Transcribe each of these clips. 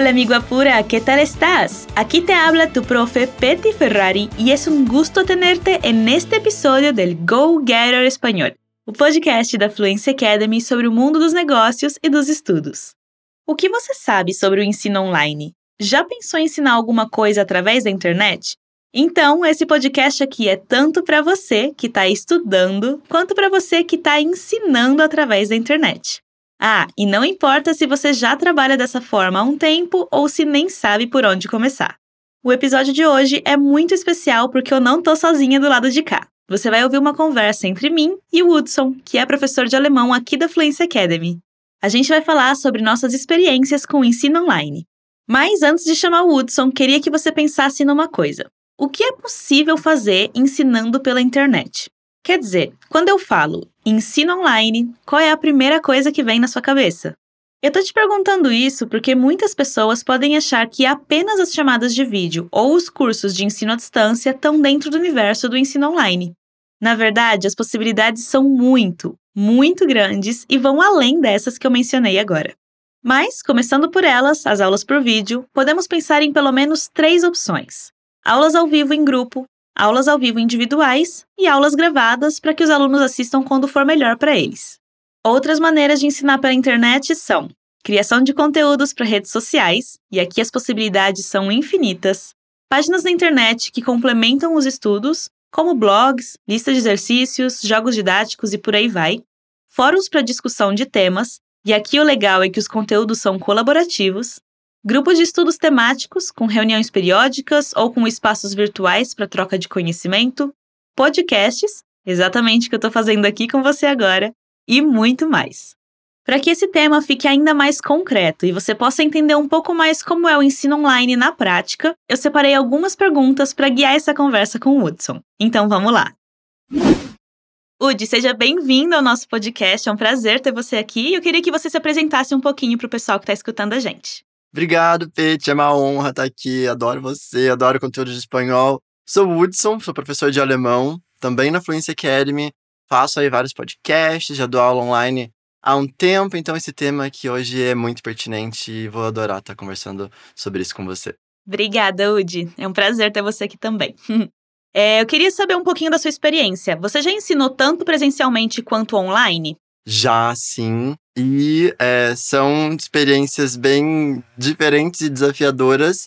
Hola amigo apura, ¿qué tal estás? Aquí te habla tu profe Petty Ferrari y es un gusto tenerte en este episodio del Go Getter Espanhol, o podcast da Fluency Academy sobre o mundo dos negócios e dos estudos. O que você sabe sobre o ensino online? Já pensou em ensinar alguma coisa através da internet? Então, esse podcast aqui é tanto para você que está estudando, quanto para você que está ensinando através da internet. Ah, e não importa se você já trabalha dessa forma há um tempo ou se nem sabe por onde começar. O episódio de hoje é muito especial porque eu não tô sozinha do lado de cá. Você vai ouvir uma conversa entre mim e o Hudson, que é professor de alemão aqui da Fluency Academy. A gente vai falar sobre nossas experiências com o ensino online. Mas antes de chamar o Hudson, queria que você pensasse numa coisa. O que é possível fazer ensinando pela internet? Quer dizer, quando eu falo ensino online, qual é a primeira coisa que vem na sua cabeça? Eu tô te perguntando isso porque muitas pessoas podem achar que apenas as chamadas de vídeo ou os cursos de ensino à distância estão dentro do universo do ensino online. Na verdade, as possibilidades são muito, muito grandes e vão além dessas que eu mencionei agora. Mas, começando por elas, as aulas por vídeo, podemos pensar em pelo menos três opções: aulas ao vivo em grupo, aulas ao vivo individuais e aulas gravadas para que os alunos assistam quando for melhor para eles. Outras maneiras de ensinar pela internet são criação de conteúdos para redes sociais, e aqui as possibilidades são infinitas, páginas na internet que complementam os estudos, como blogs, lista de exercícios, jogos didáticos e por aí vai, fóruns para discussão de temas, e aqui o legal é que os conteúdos são colaborativos, Grupos de estudos temáticos, com reuniões periódicas ou com espaços virtuais para troca de conhecimento, podcasts, exatamente o que eu estou fazendo aqui com você agora, e muito mais. Para que esse tema fique ainda mais concreto e você possa entender um pouco mais como é o ensino online na prática, eu separei algumas perguntas para guiar essa conversa com o Hudson. Então vamos lá! Udi, seja bem-vindo ao nosso podcast. É um prazer ter você aqui e eu queria que você se apresentasse um pouquinho para o pessoal que está escutando a gente. Obrigado, Pete. É uma honra estar aqui. Adoro você, adoro conteúdo de espanhol. Sou Woodson, sou professor de alemão, também na Fluency Academy. Faço aí vários podcasts, já dou aula online há um tempo, então esse tema aqui hoje é muito pertinente e vou adorar estar conversando sobre isso com você. Obrigada, Udi. É um prazer ter você aqui também. é, eu queria saber um pouquinho da sua experiência. Você já ensinou tanto presencialmente quanto online? Já sim. E é, são experiências bem diferentes e desafiadoras,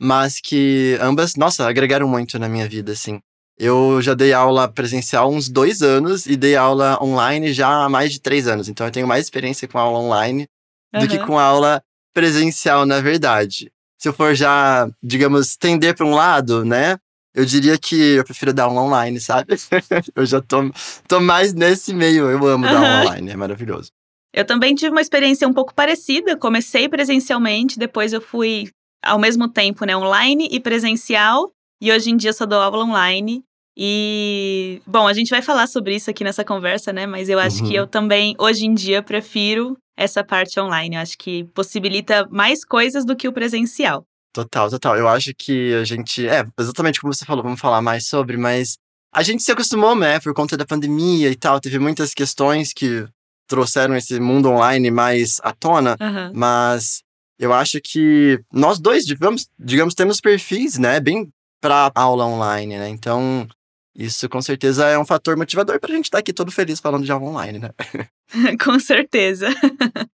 mas que ambas, nossa, agregaram muito na minha vida, assim. Eu já dei aula presencial uns dois anos e dei aula online já há mais de três anos. Então eu tenho mais experiência com aula online uhum. do que com aula presencial, na verdade. Se eu for já, digamos, tender para um lado, né? Eu diria que eu prefiro dar aula online, sabe? eu já tô, tô mais nesse meio. Eu amo dar aula online, é maravilhoso. Eu também tive uma experiência um pouco parecida. Comecei presencialmente, depois eu fui ao mesmo tempo, né, online e presencial. E hoje em dia só dou aula online. E, bom, a gente vai falar sobre isso aqui nessa conversa, né? Mas eu acho uhum. que eu também, hoje em dia, prefiro essa parte online. Eu acho que possibilita mais coisas do que o presencial. Total, total. Eu acho que a gente. É, exatamente como você falou, vamos falar mais sobre, mas a gente se acostumou, né, por conta da pandemia e tal. Teve muitas questões que trouxeram esse mundo online mais à tona, uhum. mas eu acho que nós dois, digamos, digamos temos perfis, né, bem para aula online, né? Então, isso com certeza é um fator motivador para a gente estar tá aqui todo feliz falando de aula online, né? com certeza.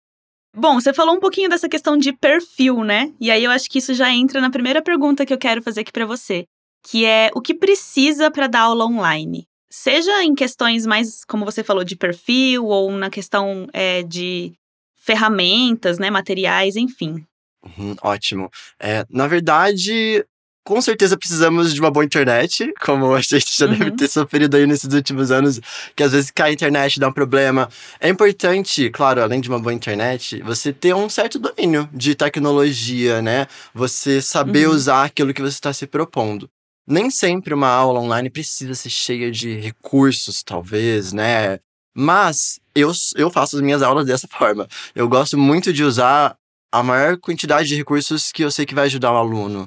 Bom, você falou um pouquinho dessa questão de perfil, né? E aí eu acho que isso já entra na primeira pergunta que eu quero fazer aqui para você, que é o que precisa para dar aula online? Seja em questões mais, como você falou, de perfil ou na questão é, de ferramentas, né, materiais, enfim. Uhum, ótimo. É, na verdade, com certeza precisamos de uma boa internet, como a gente já uhum. deve ter sofrido aí nesses últimos anos, que às vezes cai a internet, dá um problema. É importante, claro, além de uma boa internet, você ter um certo domínio de tecnologia, né? Você saber uhum. usar aquilo que você está se propondo. Nem sempre uma aula online precisa ser cheia de recursos, talvez, né? Mas eu, eu faço as minhas aulas dessa forma. Eu gosto muito de usar a maior quantidade de recursos que eu sei que vai ajudar o aluno.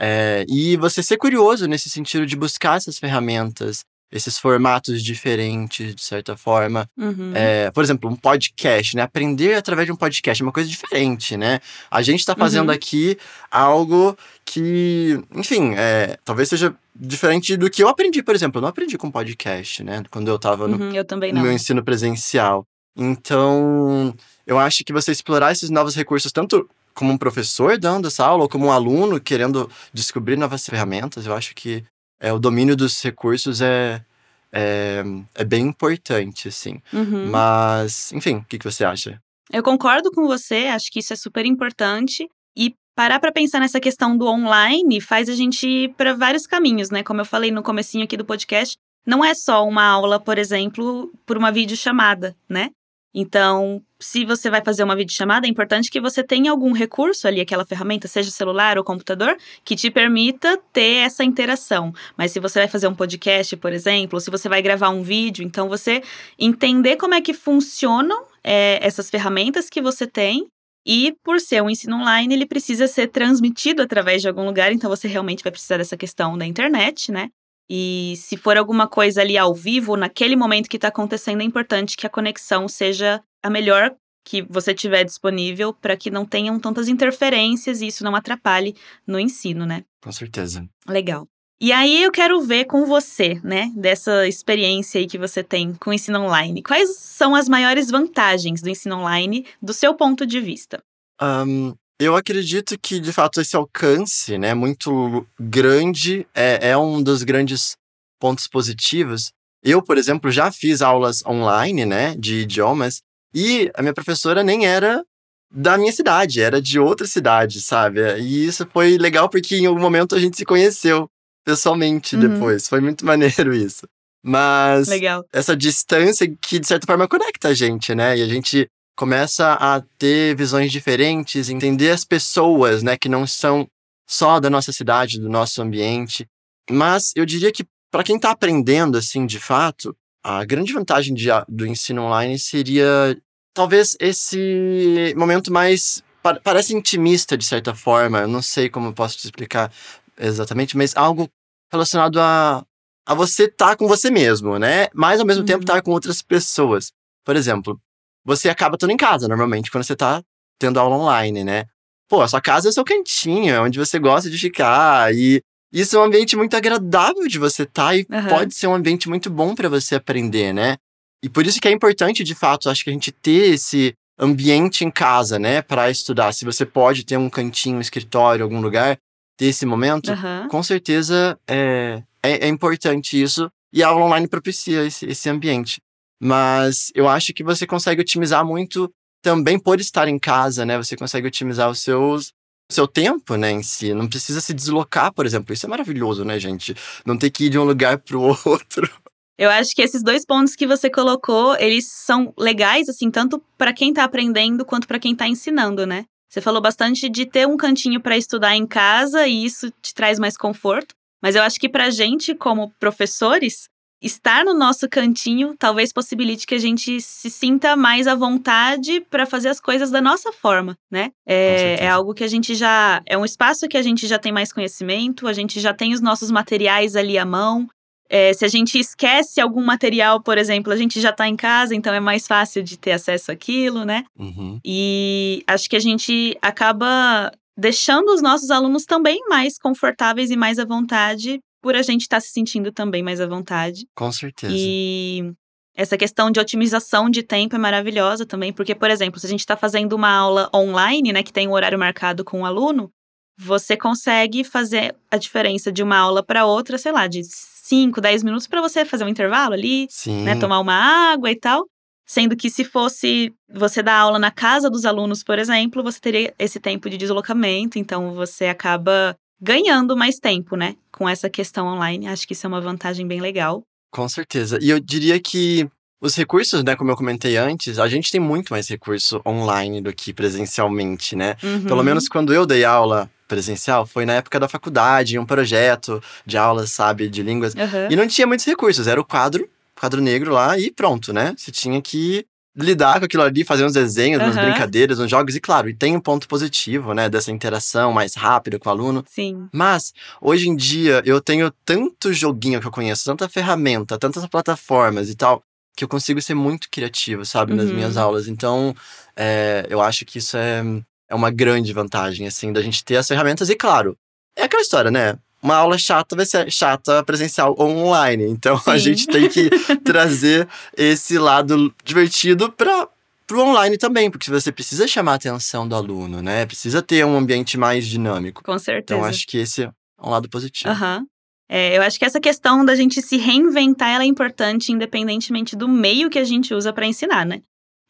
É, e você ser curioso nesse sentido de buscar essas ferramentas. esses formatos diferentes, de certa forma. Uhum. É, por exemplo, um podcast, né? Aprender através de um podcast é uma coisa diferente, né? A gente está fazendo Uhum. aqui algo que, enfim, é, talvez seja diferente do que eu aprendi, por exemplo. Eu não aprendi com podcast, né? Quando eu estava no, Uhum, eu também no meu ensino presencial. Então, eu acho que você explorar esses novos recursos, tanto como um professor dando essa aula, ou como um aluno querendo descobrir novas ferramentas, eu acho que é, o domínio dos recursos é, é, é bem importante, assim. Uhum. Mas, enfim, o que, que você acha? Eu concordo com você, acho que isso é super importante. E parar para pensar nessa questão do online faz a gente ir para vários caminhos, né? Como eu falei no comecinho aqui do podcast, não é só uma aula, por exemplo, por uma videochamada, né? Então, se você vai fazer uma videochamada, é importante que você tenha algum recurso ali, aquela ferramenta, seja celular ou computador, que te permita ter essa interação. Mas se você vai fazer um podcast, por exemplo, ou se você vai gravar um vídeo, então você entender como é que funcionam é, essas ferramentas que você tem. E por ser um ensino online, ele precisa ser transmitido através de algum lugar, então você realmente vai precisar dessa questão da internet, né? E se for alguma coisa ali ao vivo, naquele momento que está acontecendo, é importante que a conexão seja a melhor que você tiver disponível para que não tenham tantas interferências e isso não atrapalhe no ensino, né? Com certeza. Legal. E aí eu quero ver com você, né, dessa experiência aí que você tem com o ensino online. Quais são as maiores vantagens do ensino online do seu ponto de vista? Um, eu acredito que, de fato, esse alcance, né, muito grande, é, é um dos grandes pontos positivos. Eu, por exemplo, já fiz aulas online, né, de idiomas, e a minha professora nem era da minha cidade, era de outra cidade, sabe? E isso foi legal porque em algum momento a gente se conheceu pessoalmente Uhum. depois. Foi muito maneiro isso. Mas Legal. essa distância que, de certa forma, conecta a gente, né? E a gente começa a ter visões diferentes, entender as pessoas, né, que não são só da nossa cidade, do nosso ambiente. Mas eu diria que para quem está aprendendo assim, de fato, a grande vantagem de, do ensino online seria talvez esse momento mais pa- parece intimista de certa forma. Eu não sei como eu posso te explicar exatamente, mas algo relacionado a a você estar com você mesmo, né? Mas ao mesmo tempo Uhum. estar com outras pessoas. Por exemplo, você acaba estando em casa normalmente quando você tá tendo aula online, né? Pô, a sua casa é o seu cantinho, é onde você gosta de ficar e isso é um ambiente muito agradável de você estar e Aham. pode ser um ambiente muito bom para você aprender, né? E por isso que é importante, de fato, acho que a gente ter esse ambiente em casa, né, para estudar. Se você pode ter um cantinho, um escritório, algum lugar, ter esse momento, Aham. com certeza é, é, é importante isso. E a aula online propicia esse, esse ambiente. Mas eu acho que você consegue otimizar muito também por estar em casa, né? Você consegue otimizar os seus o seu tempo, né, em si. Não precisa se deslocar, por exemplo. Isso é maravilhoso, né, gente? Não ter que ir de um lugar pro outro. Eu acho que esses dois pontos que você colocou, eles são legais, assim, tanto para quem tá aprendendo quanto para quem tá ensinando, né? Você falou bastante de ter um cantinho para estudar em casa e isso te traz mais conforto. Mas eu acho que pra gente, como professores, estar no nosso cantinho talvez possibilite que a gente se sinta mais à vontade para fazer as coisas da nossa forma, né? É, é algo que a gente já. É um espaço que a gente já tem mais conhecimento, a gente já tem os nossos materiais ali à mão. É, se a gente esquece algum material, por exemplo, a gente já está em casa, então é mais fácil de ter acesso àquilo, né? Uhum. E acho que a gente acaba deixando os nossos alunos também mais confortáveis e mais à vontade, por a gente estar se sentindo também mais à vontade. Com certeza. E essa questão de otimização de tempo é maravilhosa também, porque, por exemplo, se a gente está fazendo uma aula online, né, que tem um horário marcado com o aluno, você consegue fazer a diferença de uma aula para outra, sei lá, de 5, 10 minutos para você fazer um intervalo ali, Sim. né, tomar uma água e tal. Sendo que se fosse você dar aula na casa dos alunos, por exemplo, você teria esse tempo de deslocamento, então você acaba ganhando mais tempo, né, com essa questão online. Acho que isso é uma vantagem bem legal. Com certeza. E eu diria que os recursos, né, como eu comentei antes, a gente tem muito mais recurso online do que presencialmente, né? Uhum. Pelo menos quando eu dei aula presencial, foi na época da faculdade, um projeto de aulas, sabe, de línguas. Uhum. E não tinha muitos recursos, era o quadro, quadro negro lá e pronto, né? Você tinha que lidar com aquilo ali, fazer uns desenhos, umas brincadeiras, uns jogos, e claro, e tem um ponto positivo, né, dessa interação mais rápida com o aluno. Sim. Mas, hoje em dia, eu tenho tanto joguinho que eu conheço, tanta ferramenta, tantas plataformas e tal, que eu consigo ser muito criativo, sabe, uhum. nas minhas uhum. aulas. Então, é, eu acho que isso é, é uma grande vantagem, assim, da gente ter as ferramentas, e claro, é aquela história, né? Uma aula chata vai ser chata presencial ou online. Então Sim. a gente tem que trazer esse lado divertido para o online também, porque você precisa chamar a atenção do aluno, né? Precisa ter um ambiente mais dinâmico. Com certeza. Então acho que esse é um lado positivo. Uhum. É, eu acho que essa questão da gente se reinventar é importante, independentemente do meio que a gente usa para ensinar, né?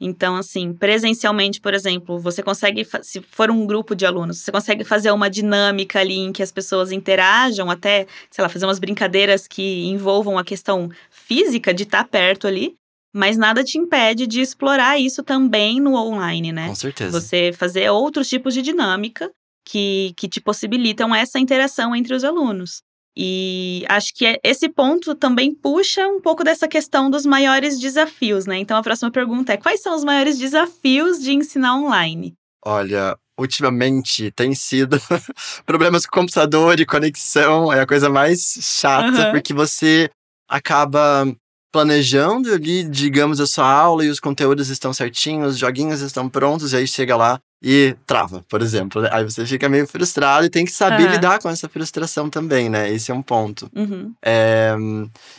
Então, assim, presencialmente, por exemplo, você consegue, se for um grupo de alunos, você consegue fazer uma dinâmica ali em que as pessoas interajam, até, sei lá, fazer umas brincadeiras que envolvam a questão física de estar perto ali, mas nada te impede de explorar isso também no online, né? Com certeza. Você fazer outros tipos de dinâmica que, que te possibilitam essa interação entre os alunos. E acho que é, esse ponto também puxa um pouco dessa questão dos maiores desafios, né? Então a próxima pergunta é: quais são os maiores desafios de ensinar online? Olha, ultimamente tem sido problemas com computador e conexão, é a coisa mais chata, uhum. porque você acaba planejando ali, digamos, a sua aula e os conteúdos estão certinhos, os joguinhos estão prontos, e aí chega lá e trava, por exemplo. Né? Aí você fica meio frustrado e tem que saber uhum. lidar com essa frustração também, né? Esse é um ponto. Uhum. É,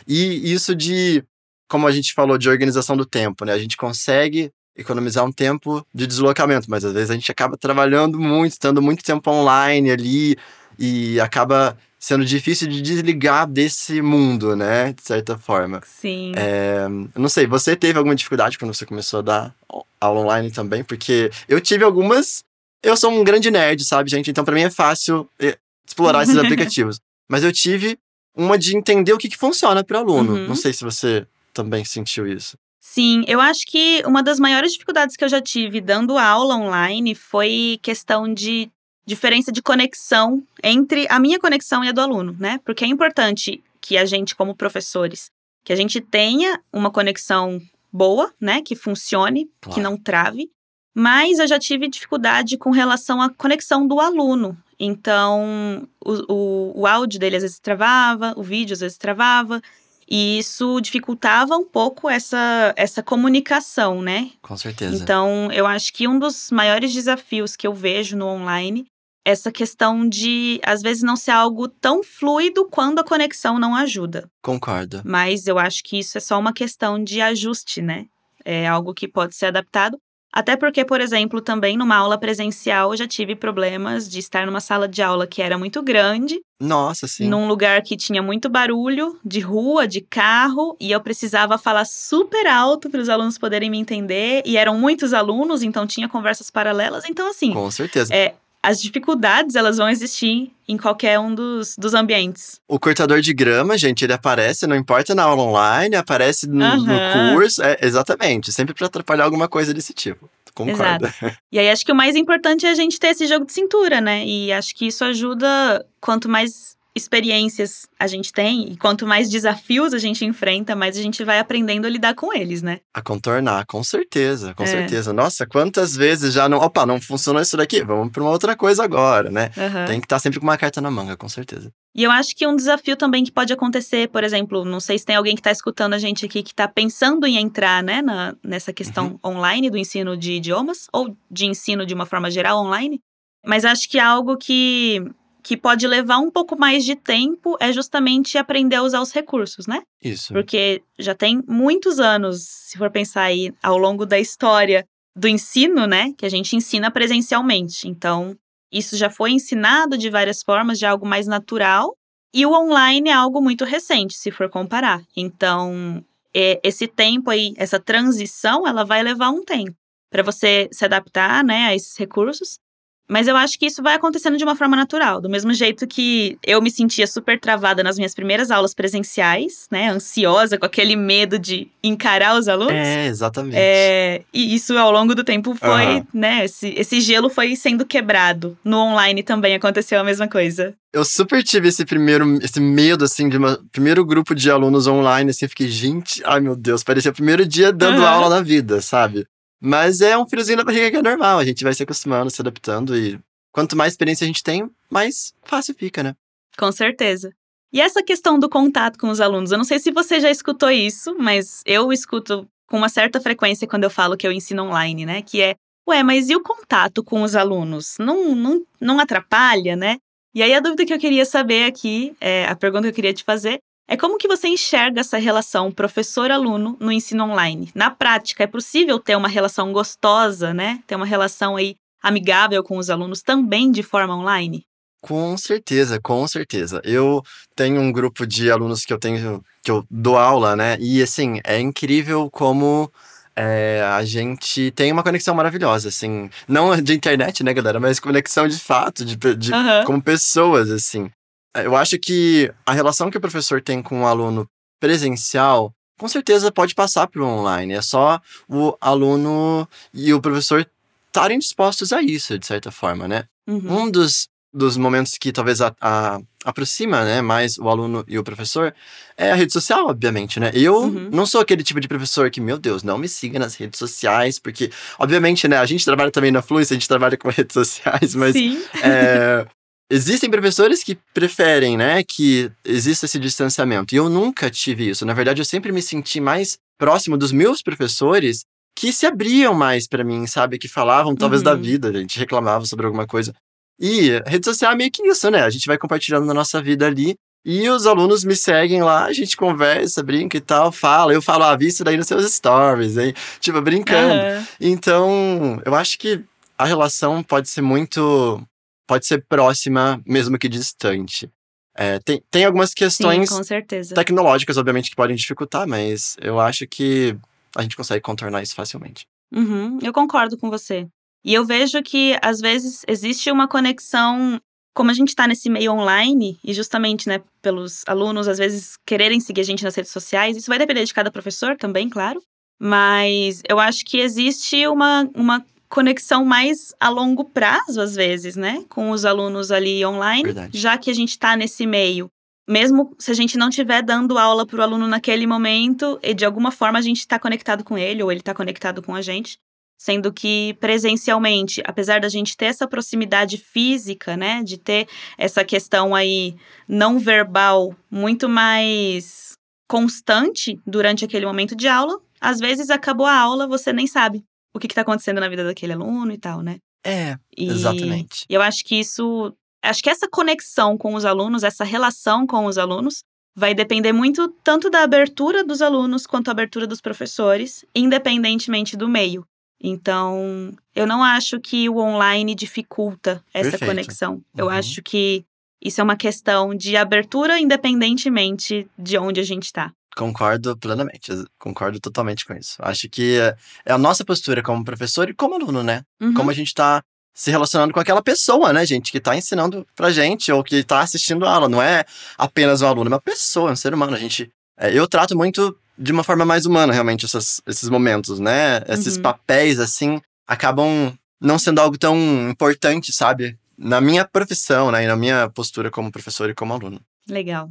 e isso de, como a gente falou, de organização do tempo, né? A gente consegue economizar um tempo de deslocamento, mas às vezes a gente acaba trabalhando muito, estando muito tempo online ali e acaba sendo difícil de desligar desse mundo, né? De certa forma. Sim. É, não sei, você teve alguma dificuldade quando você começou a dar aula online também? Porque eu tive algumas. Eu sou um grande nerd, sabe, gente? Então para mim é fácil é, explorar esses aplicativos. Mas eu tive uma de entender o que, que funciona para o aluno. Uhum. Não sei se você também sentiu isso. Sim, eu acho que uma das maiores dificuldades que eu já tive dando aula online foi questão de diferença de conexão entre a minha conexão e a do aluno, né? Porque é importante que a gente, como professores, que a gente tenha uma conexão boa, né? Que funcione, claro. que não trave. Mas eu já tive dificuldade com relação à conexão do aluno. Então, o, o, o áudio dele às vezes travava, o vídeo às vezes travava. E isso dificultava um pouco essa, essa comunicação, né? Com certeza. Então, eu acho que um dos maiores desafios que eu vejo no online essa questão de, às vezes, não ser algo tão fluido quando a conexão não ajuda. Concordo. Mas eu acho que isso é só uma questão de ajuste, né? É algo que pode ser adaptado. Até porque, por exemplo, também numa aula presencial eu já tive problemas de estar numa sala de aula que era muito grande. Nossa, sim. Num lugar que tinha muito barulho, de rua, de carro, e eu precisava falar super alto para os alunos poderem me entender. E eram muitos alunos, então tinha conversas paralelas. Então, assim. Com certeza. É, as dificuldades elas vão existir em qualquer um dos, dos ambientes. O cortador de grama, gente, ele aparece, não importa na aula online, aparece no, uhum. no curso. É, exatamente, sempre para atrapalhar alguma coisa desse tipo. Concordo. Exato. E aí acho que o mais importante é a gente ter esse jogo de cintura, né? E acho que isso ajuda quanto mais experiências a gente tem e quanto mais desafios a gente enfrenta, mais a gente vai aprendendo a lidar com eles, né? A contornar, com certeza, com é. certeza. Nossa, quantas vezes já não. Opa, não funcionou isso daqui, vamos para uma outra coisa agora, né? Uhum. Tem que estar tá sempre com uma carta na manga, com certeza. E eu acho que um desafio também que pode acontecer, por exemplo, não sei se tem alguém que está escutando a gente aqui que está pensando em entrar né, na, nessa questão uhum. online do ensino de idiomas, ou de ensino de uma forma geral online, mas acho que é algo que que pode levar um pouco mais de tempo é justamente aprender a usar os recursos, né? Isso. Porque já tem muitos anos, se for pensar aí ao longo da história do ensino, né, que a gente ensina presencialmente. Então, isso já foi ensinado de várias formas, de algo mais natural, e o online é algo muito recente, se for comparar. Então, é, esse tempo aí, essa transição, ela vai levar um tempo para você se adaptar, né, a esses recursos Mas eu acho que isso vai acontecendo de uma forma natural. Do mesmo jeito que eu me sentia super travada nas minhas primeiras aulas presenciais, né? Ansiosa, com aquele medo de encarar os alunos. É, exatamente. É, e isso ao longo do tempo foi, uhum. né? Esse, esse gelo foi sendo quebrado. No online também aconteceu a mesma coisa. Eu super tive esse primeiro, esse medo, assim, de um primeiro grupo de alunos online, assim, fiquei, gente, ai meu Deus, parecia o primeiro dia dando uhum. aula na vida, sabe? Mas é um friozinho na barriga que é normal, a gente vai se acostumando, se adaptando e quanto mais experiência a gente tem, mais fácil fica, né? Com certeza. E essa questão do contato com os alunos, eu não sei se você já escutou isso, mas eu escuto com uma certa frequência quando eu falo que eu ensino online, né? Que é, ué, mas e o contato com os alunos? Não, não, não atrapalha, né? E aí a dúvida que eu queria saber aqui, é, a pergunta que eu queria te fazer, é como que você enxerga essa relação professor-aluno no ensino online? Na prática, é possível ter uma relação gostosa, né? Ter uma relação aí amigável com os alunos também de forma online? Com certeza, com certeza. Eu tenho um grupo de alunos que eu tenho, que eu dou aula, né? E assim, é incrível como é, a gente tem uma conexão maravilhosa, assim. Não de internet, né, galera? Mas conexão de fato, de, de uhum. como pessoas, assim. É, eu acho que a relação que o professor tem com o aluno presencial, com certeza pode passar para o online. É só o aluno e o professor estarem dispostos a isso, de certa forma, né? Uhum. Um dos, dos momentos que talvez a, a, aproxima né, mais o aluno e o professor é a rede social, obviamente, né? Eu uhum. não sou aquele tipo de professor que, meu Deus, não me siga nas redes sociais, porque, obviamente, né, a gente trabalha também na Fluência, a gente trabalha com redes sociais, mas Sim. É, Existem professores que preferem, né, que exista esse distanciamento. E eu nunca tive isso. Na verdade, eu sempre me senti mais próximo dos meus professores que se abriam mais para mim, sabe? Que falavam talvez uhum. da vida, a gente reclamava sobre alguma coisa. E rede social é meio que isso, né? A gente vai compartilhando na nossa vida ali. E os alunos me seguem lá, a gente conversa, brinca e tal, fala. Eu falo, ah, vi isso daí nos seus stories, hein? Tipo, brincando. Uhum. Então, eu acho que a relação pode ser muito pode ser próxima, mesmo que distante. É, tem, tem algumas questões Sim, tecnológicas, obviamente, que podem dificultar, mas eu acho que a gente consegue contornar isso facilmente. Uhum, eu concordo com você. E eu vejo que, às vezes, existe uma conexão. Como a gente está nesse meio online, e justamente, né, pelos alunos, às vezes, quererem seguir a gente nas redes sociais, isso vai depender de cada professor também, claro. Mas eu acho que existe uma, uma conexão mais a longo prazo, às vezes, né? Com os alunos ali online, Verdade. já que a gente está nesse meio. Mesmo se a gente não estiver dando aula para o aluno naquele momento, e de alguma forma a gente está conectado com ele, ou ele está conectado com a gente. Sendo que presencialmente, apesar da gente ter essa proximidade física, né? De ter essa questão aí não verbal muito mais constante durante aquele momento de aula, às vezes acabou a aula, você nem sabe o que está acontecendo na vida daquele aluno e tal, né? É, e exatamente. Eu acho que isso. Acho que essa conexão com os alunos, essa relação com os alunos, vai depender muito tanto da abertura dos alunos quanto a abertura dos professores, independentemente do meio. Então, eu não acho que o online dificulta essa Perfeito. conexão. Eu uhum. acho que isso é uma questão de abertura independentemente de onde a gente está. Concordo plenamente, concordo totalmente com isso. Acho que é, é a nossa postura como professor e como aluno, né? Uhum. Como a gente tá se relacionando com aquela pessoa, né, gente, que tá ensinando pra gente ou que tá assistindo a aula. Não é apenas um aluno, é uma pessoa, um ser humano. A gente. É, eu trato muito de uma forma mais humana, realmente, essas, esses momentos, né? Esses uhum. papéis, assim, acabam não sendo algo tão importante, sabe? Na minha profissão, né? E na minha postura como professor e como aluno. Legal.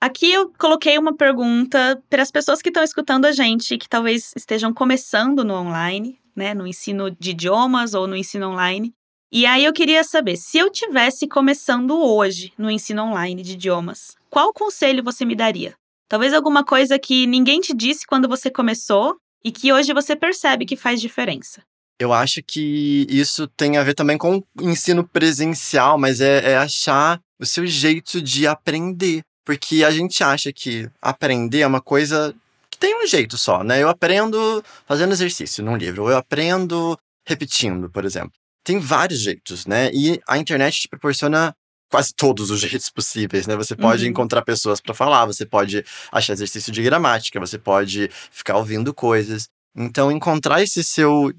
Aqui eu coloquei uma pergunta para as pessoas que estão escutando a gente, que talvez estejam começando no online, né, no ensino de idiomas ou no ensino online. E aí eu queria saber, se eu tivesse começando hoje no ensino online de idiomas, qual conselho você me daria? Talvez alguma coisa que ninguém te disse quando você começou e que hoje você percebe que faz diferença. Eu acho que isso tem a ver também com o ensino presencial, mas é, é achar o seu jeito de aprender. Porque a gente acha que aprender é uma coisa que tem um jeito só, né? Eu aprendo fazendo exercício num livro, ou eu aprendo repetindo, por exemplo. Tem vários jeitos, né? E a internet te proporciona quase todos os jeitos possíveis, né? Você pode uhum. encontrar pessoas para falar, você pode achar exercício de gramática, você pode ficar ouvindo coisas. Então, encontrar esse seu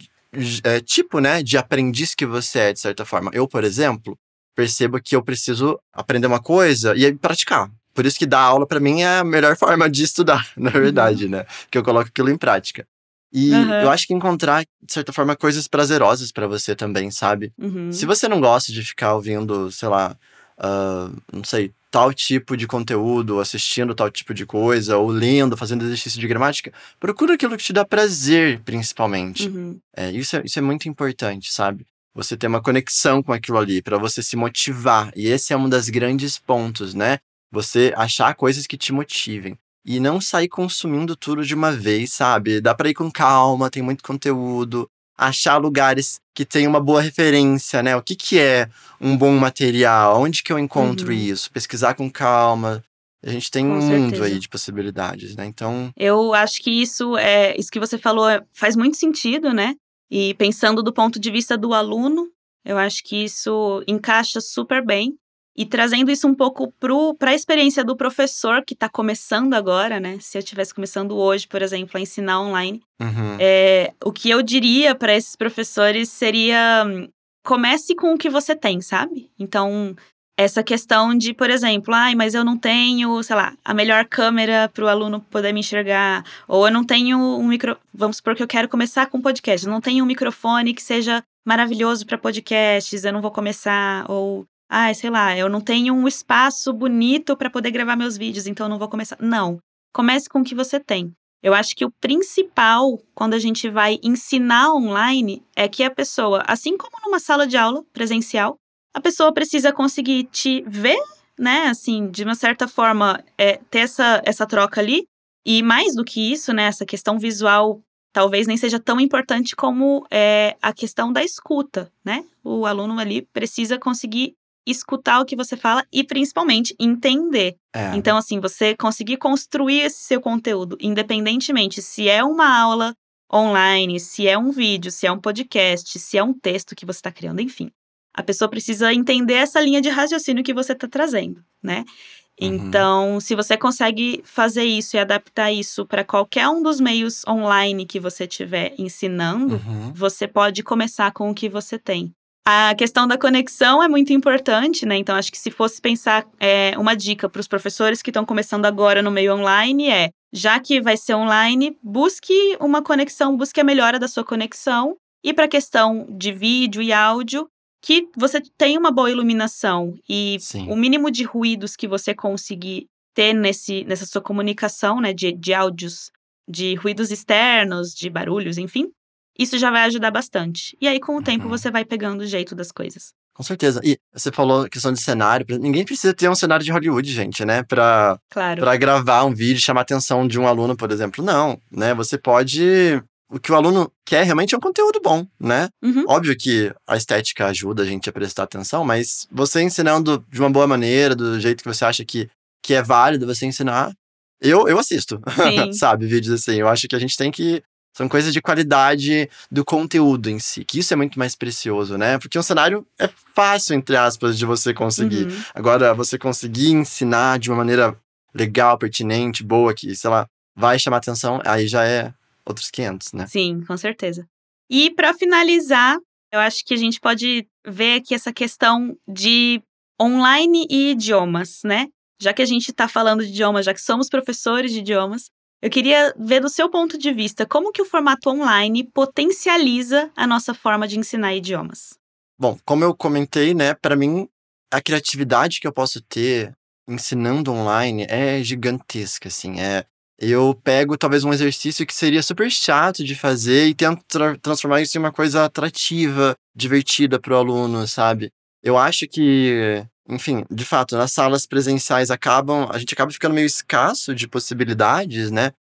é, tipo, né, de aprendiz que você é, de certa forma. Eu, por exemplo, percebo que eu preciso aprender uma coisa e praticar. Por isso que dar aula para mim é a melhor forma de estudar, na uhum. verdade, uhum. né? Que eu coloco aquilo em prática. E uhum. eu acho que encontrar, de certa forma, coisas prazerosas para você também, sabe? Uhum. Se você não gosta de ficar ouvindo, sei lá, uh, não sei, tal tipo de conteúdo, assistindo tal tipo de coisa, ou lendo, fazendo exercício de gramática, procura aquilo que te dá prazer, principalmente. Uhum. É, isso, é, isso é muito importante, sabe? Você ter uma conexão com aquilo ali, para você se motivar. E esse é um dos grandes pontos, né? Você achar coisas que te motivem e não sair consumindo tudo de uma vez, sabe? Dá para ir com calma, tem muito conteúdo, achar lugares que tem uma boa referência, né? O que que é um bom material? Onde que eu encontro uhum. isso? Pesquisar com calma. A gente tem com um certeza. mundo aí de possibilidades, né? Então, eu acho que isso é isso que você falou é, faz muito sentido, né? E pensando do ponto de vista do aluno, eu acho que isso encaixa super bem. E trazendo isso um pouco para a experiência do professor que está começando agora, né? Se eu estivesse começando hoje, por exemplo, a ensinar online, uhum. é, o que eu diria para esses professores seria: comece com o que você tem, sabe? Então, essa questão de, por exemplo, ai, mas eu não tenho, sei lá, a melhor câmera para o aluno poder me enxergar, ou eu não tenho um micro. Vamos supor que eu quero começar com podcast, eu não tenho um microfone que seja maravilhoso para podcasts, eu não vou começar, ou ah, sei lá, eu não tenho um espaço bonito para poder gravar meus vídeos, então não vou começar. Não. Comece com o que você tem. Eu acho que o principal quando a gente vai ensinar online é que a pessoa, assim como numa sala de aula presencial, a pessoa precisa conseguir te ver, né? Assim, de uma certa forma, é, ter essa, essa troca ali. E mais do que isso, né? Essa questão visual talvez nem seja tão importante como é, a questão da escuta, né? O aluno ali precisa conseguir escutar o que você fala e principalmente entender. É. Então, assim, você conseguir construir esse seu conteúdo, independentemente se é uma aula online, se é um vídeo, se é um podcast, se é um texto que você está criando, enfim. A pessoa precisa entender essa linha de raciocínio que você está trazendo, né? Uhum. Então, se você consegue fazer isso e adaptar isso para qualquer um dos meios online que você estiver ensinando, uhum. você pode começar com o que você tem. A questão da conexão é muito importante, né? Então, acho que se fosse pensar é, uma dica para os professores que estão começando agora no meio online é, já que vai ser online, busque uma conexão, busque a melhora da sua conexão. E para a questão de vídeo e áudio, que você tenha uma boa iluminação e Sim. o mínimo de ruídos que você conseguir ter nesse, nessa sua comunicação, né, de, de áudios, de ruídos externos, de barulhos, enfim, isso já vai ajudar bastante. E aí, com o tempo, uhum. você vai pegando o jeito das coisas. Com certeza. E você falou questão de cenário. Ninguém precisa ter um cenário de Hollywood, gente, né? Pra, claro. pra gravar um vídeo e chamar a atenção de um aluno, por exemplo. Não, né? Você pode. O que o aluno quer realmente é um conteúdo bom, né? Uhum. Óbvio que a estética ajuda a gente a prestar atenção, mas você ensinando de uma boa maneira, do jeito que você acha que, que é válido você ensinar, eu, eu assisto, sabe? Vídeos assim. Eu acho que a gente tem que são coisas de qualidade do conteúdo em si, que isso é muito mais precioso, né? Porque um cenário é fácil, entre aspas, de você conseguir. Uhum. Agora, você conseguir ensinar de uma maneira legal, pertinente, boa, que, sei lá, vai chamar atenção, aí já é outros 500, né? Sim, com certeza. E para finalizar, eu acho que a gente pode ver aqui essa questão de online e idiomas, né? Já que a gente está falando de idiomas, já que somos professores de idiomas, eu queria ver do seu ponto de vista como que o formato online potencializa a nossa forma de ensinar idiomas. Bom, como eu comentei, né, para mim a criatividade que eu posso ter ensinando online é gigantesca, assim, é eu pego talvez um exercício que seria super chato de fazer e tento tra transformar isso em uma coisa atrativa, divertida para o aluno, sabe? Eu acho que enfim, de fato, nas salas presenciais acabam, a gente acaba ficando meio escasso de possibilidades, né?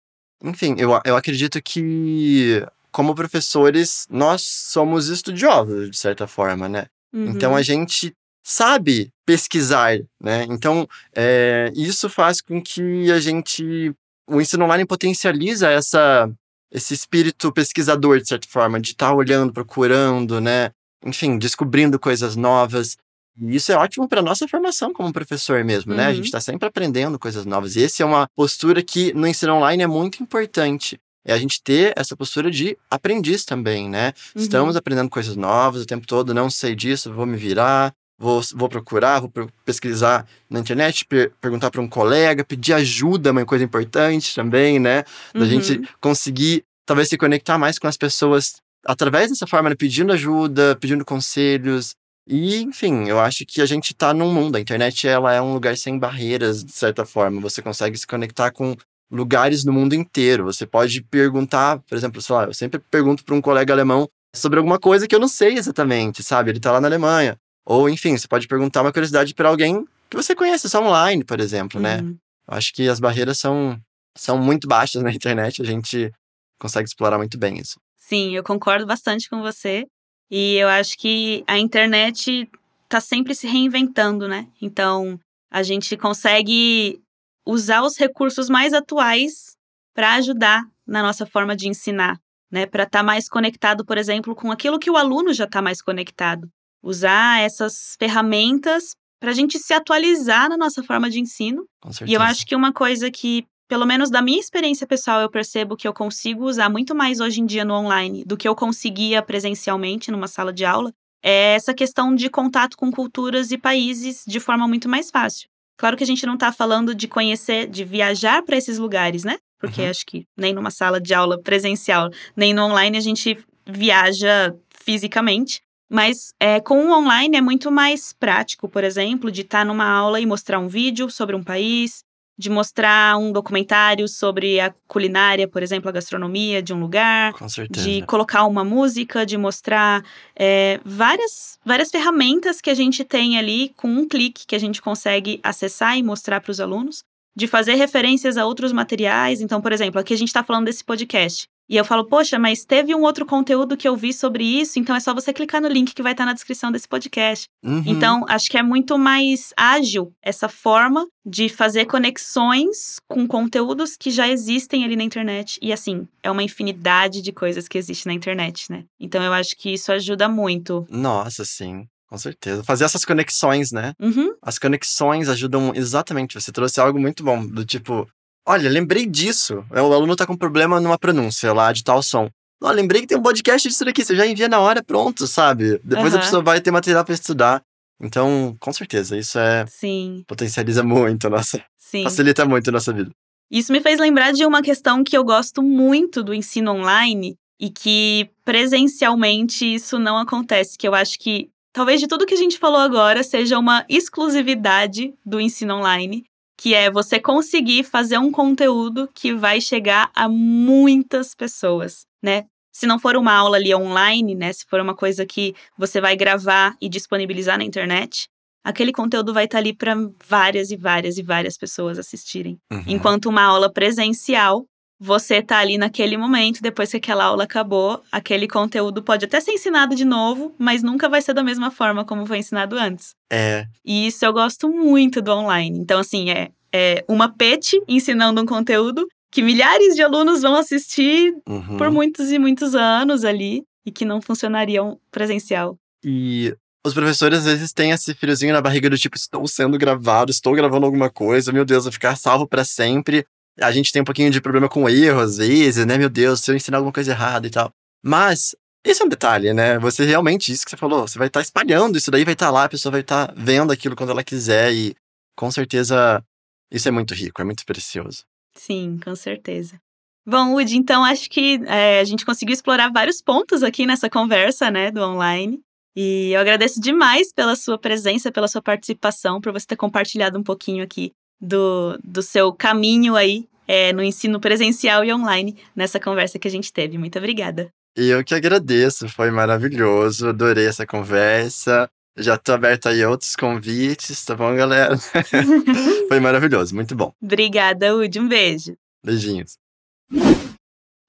Enfim, eu, eu acredito que, como professores, nós somos estudiosos, de certa forma, né? Uhum. Então a gente sabe pesquisar, né? Então, é, isso faz com que a gente. O ensino online potencializa essa, esse espírito pesquisador, de certa forma, de estar tá olhando, procurando, né? Enfim, descobrindo coisas novas. E isso é ótimo para nossa formação como professor mesmo, uhum. né? A gente está uhum. sempre aprendendo coisas novas. E essa é uma postura que no ensino online é muito importante. é a gente ter essa postura de aprendiz também, né? Uhum. Estamos aprendendo coisas novas o tempo todo, não sei disso, vou me virar, vou, vou procurar, vou pesquisar na internet, per perguntar para um colega, pedir ajuda, é uma coisa importante também, né? Da uhum. gente conseguir, talvez, se conectar mais com as pessoas através dessa forma, né? pedindo ajuda, pedindo conselhos. E, enfim, eu acho que a gente tá num mundo. A internet, ela é um lugar sem barreiras, de certa forma. Você consegue se conectar com lugares no mundo inteiro. Você pode perguntar, por exemplo, sei lá, eu sempre pergunto para um colega alemão sobre alguma coisa que eu não sei exatamente, sabe? Ele tá lá na Alemanha. Ou, enfim, você pode perguntar uma curiosidade para alguém que você conhece só online, por exemplo, né? Uhum. Eu acho que as barreiras são, são muito baixas na internet, a gente consegue explorar muito bem isso. Sim, eu concordo bastante com você. E eu acho que a internet tá sempre se reinventando, né? Então, a gente consegue usar os recursos mais atuais para ajudar na nossa forma de ensinar, né? Para estar tá mais conectado, por exemplo, com aquilo que o aluno já está mais conectado. Usar essas ferramentas para a gente se atualizar na nossa forma de ensino. E eu acho que uma coisa que, pelo menos da minha experiência pessoal, eu percebo que eu consigo usar muito mais hoje em dia no online do que eu conseguia presencialmente numa sala de aula, é essa questão de contato com culturas e países de forma muito mais fácil. Claro que a gente não está falando de conhecer, de viajar para esses lugares, né? Porque Uhum. acho que nem numa sala de aula presencial, nem no online a gente viaja fisicamente. Mas é, com o online é muito mais prático, por exemplo, de estar numa aula e mostrar um vídeo sobre um país, de mostrar um documentário sobre a culinária, por exemplo, a gastronomia de um lugar, Com certeza. de colocar uma música, de mostrar é, várias, várias ferramentas que a gente tem ali com um clique que a gente consegue acessar e mostrar para os alunos, de fazer referências a outros materiais. Então, por exemplo, aqui a gente está falando desse podcast. E eu falo, poxa, mas teve um outro conteúdo que eu vi sobre isso, então é só você clicar no link que vai estar na descrição desse podcast. Uhum. Então, acho que é muito mais ágil essa forma de fazer conexões com conteúdos que já existem ali na internet. E assim, é uma infinidade de coisas que existe na internet, né? Então, eu acho que isso ajuda muito. Nossa, sim. Com certeza. Fazer essas conexões, né? Uhum, As conexões ajudam exatamente. Você trouxe algo muito bom, do tipo, olha, lembrei disso. O aluno tá com problema numa pronúncia lá de tal som. Ó, lembrei que tem um podcast disso daqui. Você já envia na hora, pronto, sabe? Depois a Aham. pessoa vai ter material pra estudar. Então, com certeza, isso é sim, potencializa muito a nossa, sim. facilita muito a nossa vida. Isso me fez lembrar de uma questão que eu gosto muito do ensino online e que presencialmente isso não acontece, que eu acho que talvez de tudo que a gente falou agora seja uma exclusividade do ensino online, que é você conseguir fazer um conteúdo que vai chegar a muitas pessoas, né? Se não for uma aula ali online, né, se for uma coisa que você vai gravar e disponibilizar na internet, aquele conteúdo vai estar ali para várias e várias e várias pessoas assistirem. Uhum. Enquanto uma aula presencial, você tá ali naquele momento, depois que aquela aula acabou, aquele conteúdo pode até ser ensinado de novo, mas nunca vai ser da mesma forma como foi ensinado antes. É, E isso eu gosto muito do online. Então, assim, é, é uma PET ensinando um conteúdo que milhares de alunos vão assistir uhum. por muitos e muitos anos ali e que não funcionariam presencial. E os professores às vezes têm esse friozinho na barriga do tipo, estou sendo gravado, estou gravando alguma coisa, meu Deus, vou ficar salvo pra sempre. A gente tem um pouquinho de problema com erro às vezes, né? Meu Deus, se eu ensinar alguma coisa errada e tal. Mas esse é um detalhe, né? Você realmente, isso que você falou, você vai estar espalhando isso daí, vai estar lá, a pessoa vai estar vendo aquilo quando ela quiser e com certeza isso é muito rico, é muito precioso. Sim, com certeza. Bom, Woody, então acho que é, a gente conseguiu explorar vários pontos aqui nessa conversa, né, do online. E eu agradeço demais pela sua presença, pela sua participação, por você ter compartilhado um pouquinho aqui do, do seu caminho aí é, no ensino presencial e online nessa conversa que a gente teve. Muito obrigada. E eu que agradeço, foi maravilhoso, adorei essa conversa. Já tô aberto aí a outros convites, tá bom, galera? foi maravilhoso, muito bom. Obrigada, Woody. Um beijo. Beijinhos.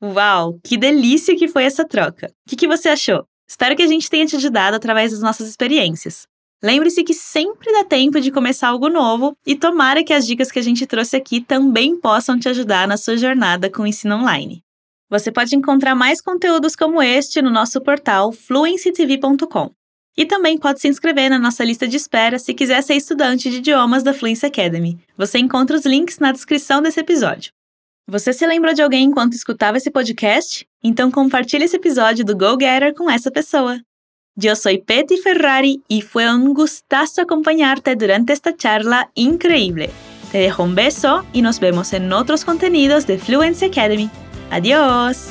Uau, que delícia que foi essa troca. O que, que você achou? Espero que a gente tenha te ajudado através das nossas experiências. Lembre-se que sempre dá tempo de começar algo novo e tomara que as dicas que a gente trouxe aqui também possam te ajudar na sua jornada com o ensino online. Você pode encontrar mais conteúdos como este no nosso portal fluencytv.com. E também pode se inscrever na nossa lista de espera se quiser ser estudante de idiomas da Fluency Academy. Você encontra os links na descrição desse episódio. Você se lembrou de alguém enquanto escutava esse podcast? Então compartilhe esse episódio do Go Getter com essa pessoa. Eu sou Petty Ferrari e foi um gustazo acompañarte durante esta charla increíble. Te dejo un beso y nos vemos en otros contenidos de Fluency Academy. Adiós!